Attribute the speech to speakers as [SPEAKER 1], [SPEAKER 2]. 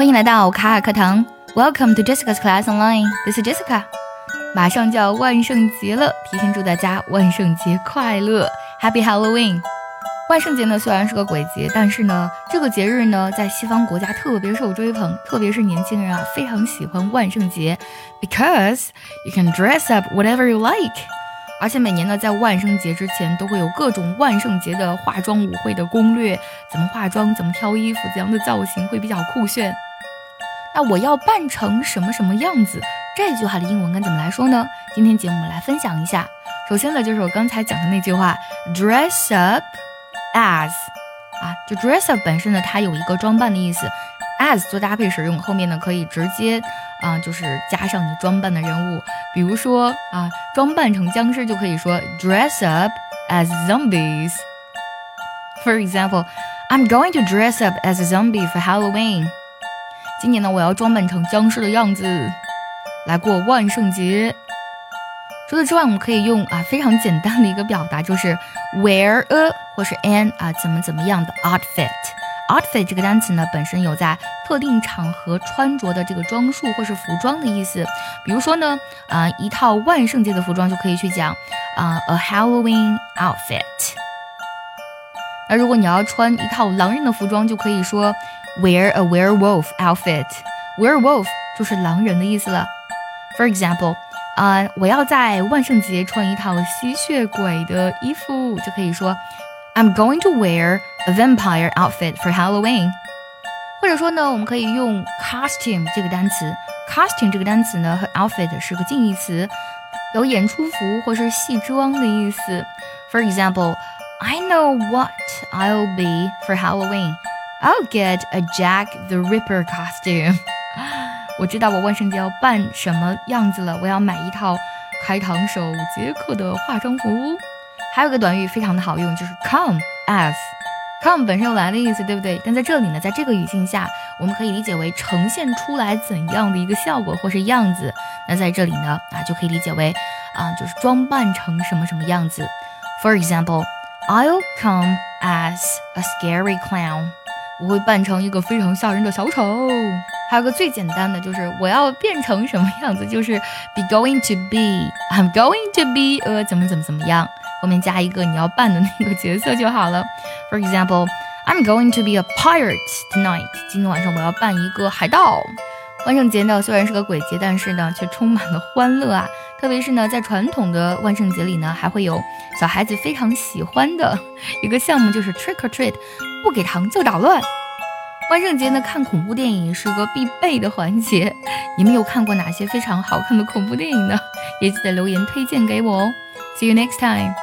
[SPEAKER 1] 欢迎来到卡卡课堂，Welcome to Jessica's Class Online. This is Jessica. 马上就要万圣节了，提前祝大家万圣节快乐，Happy Halloween！万圣节呢虽然是个鬼节，但是呢这个节日呢在西方国家特别受追捧，特别是年轻人啊非常喜欢万圣节，because you can dress up whatever you like。而且每年呢在万圣节之前都会有各种万圣节的化妆舞会的攻略，怎么化妆，怎么挑衣服，怎样的造型会比较酷炫。我要扮成什么什么样子？这句话的英文该怎么来说呢？今天节目我们来分享一下。首先呢，就是我刚才讲的那句话，dress up as，啊，就 dress up 本身呢，它有一个装扮的意思，as 做搭配使用，后面呢可以直接啊，就是加上你装扮的人物。比如说啊，装扮成僵尸就可以说 dress up as zombies。For example, I'm going to dress up as a zombie for Halloween. 今年呢，我要装扮成僵尸的样子来过万圣节。除此之外，我们可以用啊非常简单的一个表达，就是 wear a 或是 an 啊怎么怎么样的 outfit。outfit 这个单词呢，本身有在特定场合穿着的这个装束或是服装的意思。比如说呢，啊一套万圣节的服装就可以去讲啊 a Halloween outfit。那如果你要穿一套狼人的服装，就可以说。Wear a werewolf outfit. Werewolf 就是狼人的意思了。For example，啊，我要在万圣节穿一套吸血鬼的衣服，就可以说 I'm going to wear a vampire outfit for Halloween。或者说呢，我们可以用 costume 这个单词。costume 这个单词呢和 outfit 是个近义词，有演出服或是戏装的意思。For example，I know what I'll be for Halloween。 I'll get a Jack the Ripper costume。我知道我万圣节要扮什么样子了，我要买一套开膛手杰克的化妆服。还有个短语非常的好用，就是 come as。come 本身有来的意思，对不对？但在这里呢，在这个语境下，我们可以理解为呈现出来怎样的一个效果或是样子。那在这里呢，啊就可以理解为啊就是装扮成什么什么样子。For example, I'll come as a scary clown。我会扮成一个非常吓人的小丑。还有个最简单的，就是我要变成什么样子，就是 be going to be，I'm going to be 呃怎么怎么怎么样，后面加一个你要扮的那个角色就好了。For example，I'm going to be a pirate tonight。今天晚上我要扮一个海盗。万圣节呢虽然是个鬼节，但是呢却充满了欢乐啊！特别是呢在传统的万圣节里呢，还会有小孩子非常喜欢的一个项目，就是 trick or treat。不给糖就捣乱。万圣节呢，看恐怖电影是个必备的环节。你们有看过哪些非常好看的恐怖电影呢？也记得留言推荐给我哦。See you next time.